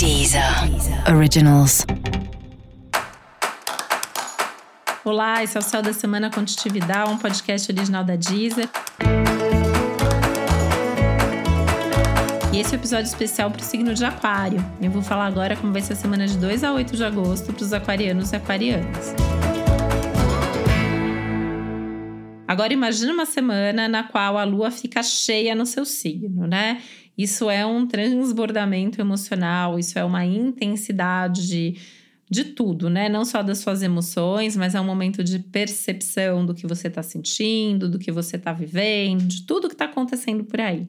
Deezer Originals. Olá, esse é o Céu da Semana Contitividade, um podcast original da Deezer. E esse é o episódio especial para o signo de Aquário. Eu vou falar agora como vai ser a semana de 2 a 8 de agosto para os aquarianos e aquarianas. Agora imagine uma semana na qual a lua fica cheia no seu signo, né? Isso é um transbordamento emocional, isso é uma intensidade de, de tudo, né? Não só das suas emoções, mas é um momento de percepção do que você está sentindo, do que você está vivendo, de tudo que está acontecendo por aí.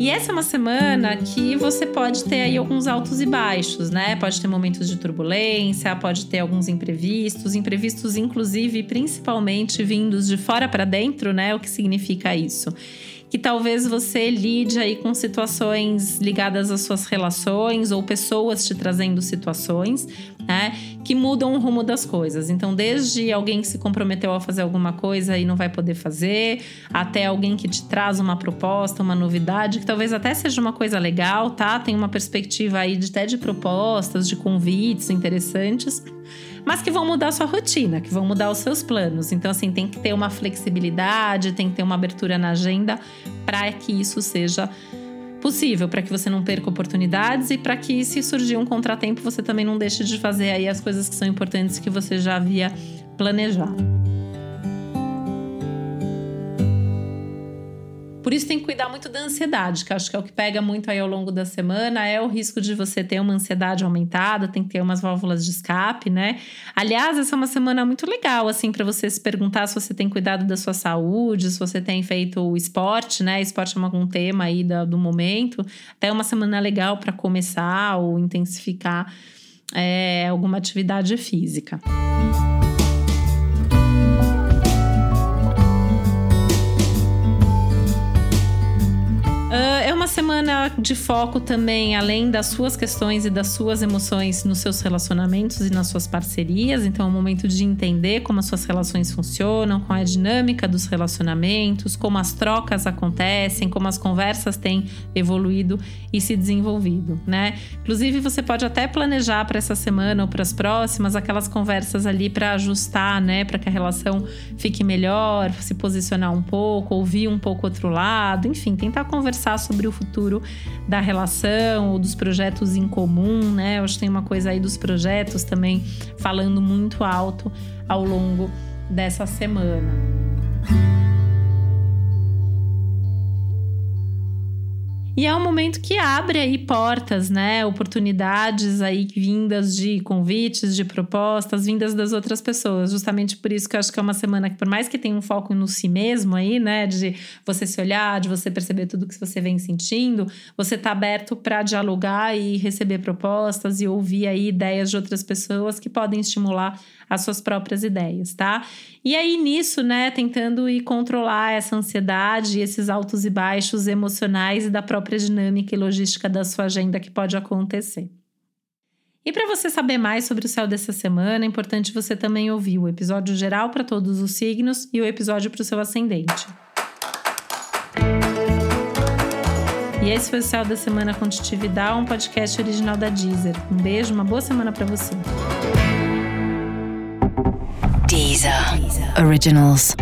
E essa é uma semana que você pode ter aí alguns altos e baixos, né? Pode ter momentos de turbulência, pode ter alguns imprevistos, imprevistos inclusive principalmente vindos de fora para dentro, né? O que significa isso? Que talvez você lide aí com situações ligadas às suas relações ou pessoas te trazendo situações, né, que mudam o rumo das coisas. Então, desde alguém que se comprometeu a fazer alguma coisa e não vai poder fazer, até alguém que te traz uma proposta, uma novidade, que talvez até seja uma coisa legal, tá? Tem uma perspectiva aí de, até de propostas, de convites interessantes mas que vão mudar sua rotina, que vão mudar os seus planos. Então, assim, tem que ter uma flexibilidade, tem que ter uma abertura na agenda para que isso seja possível, para que você não perca oportunidades e para que, se surgir um contratempo, você também não deixe de fazer aí as coisas que são importantes que você já havia planejado. Por isso tem que cuidar muito da ansiedade, que acho que é o que pega muito aí ao longo da semana, é o risco de você ter uma ansiedade aumentada, tem que ter umas válvulas de escape, né? Aliás, essa é uma semana muito legal, assim, para você se perguntar se você tem cuidado da sua saúde, se você tem feito o esporte, né? Esporte é algum tema aí do, momento. Até é uma semana legal para começar ou intensificar é, alguma atividade física. De foco também, além das suas questões e das suas emoções nos seus relacionamentos e nas suas parcerias. Então, é um momento de entender como as suas relações funcionam, qual é a dinâmica dos relacionamentos, como as trocas acontecem, como as conversas têm evoluído e se desenvolvido, né? Inclusive, você pode até planejar para essa semana ou para as próximas aquelas conversas ali para ajustar, né? Para que a relação fique melhor, se posicionar um pouco, ouvir um pouco outro lado, enfim, tentar conversar sobre o futuro da relação ou dos projetos em comum, né? Eu acho que tem uma coisa aí dos projetos também falando muito alto ao longo dessa semana. E é um momento que abre aí portas, né? Oportunidades aí vindas de convites, de propostas, vindas das outras pessoas. Justamente por isso que eu acho que é uma semana que, por mais que tenha um foco no si mesmo aí, né? De você se olhar, de você perceber tudo que você vem sentindo, você tá aberto para dialogar e receber propostas e ouvir aí ideias de outras pessoas que podem estimular as suas próprias ideias, tá? E aí nisso, né, tentando ir controlar essa ansiedade, esses altos e baixos emocionais e da própria dinâmica e logística da sua agenda que pode acontecer. E para você saber mais sobre o céu dessa semana, é importante você também ouvir o episódio geral para todos os signos e o episódio para o seu ascendente. E esse foi o Céu da Semana Contitividade, um podcast original da Deezer. Um beijo, uma boa semana para você. Deezer. Originals.